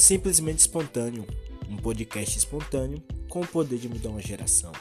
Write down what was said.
Simplesmente Espontâneo, um podcast espontâneo com o poder de mudar uma geração.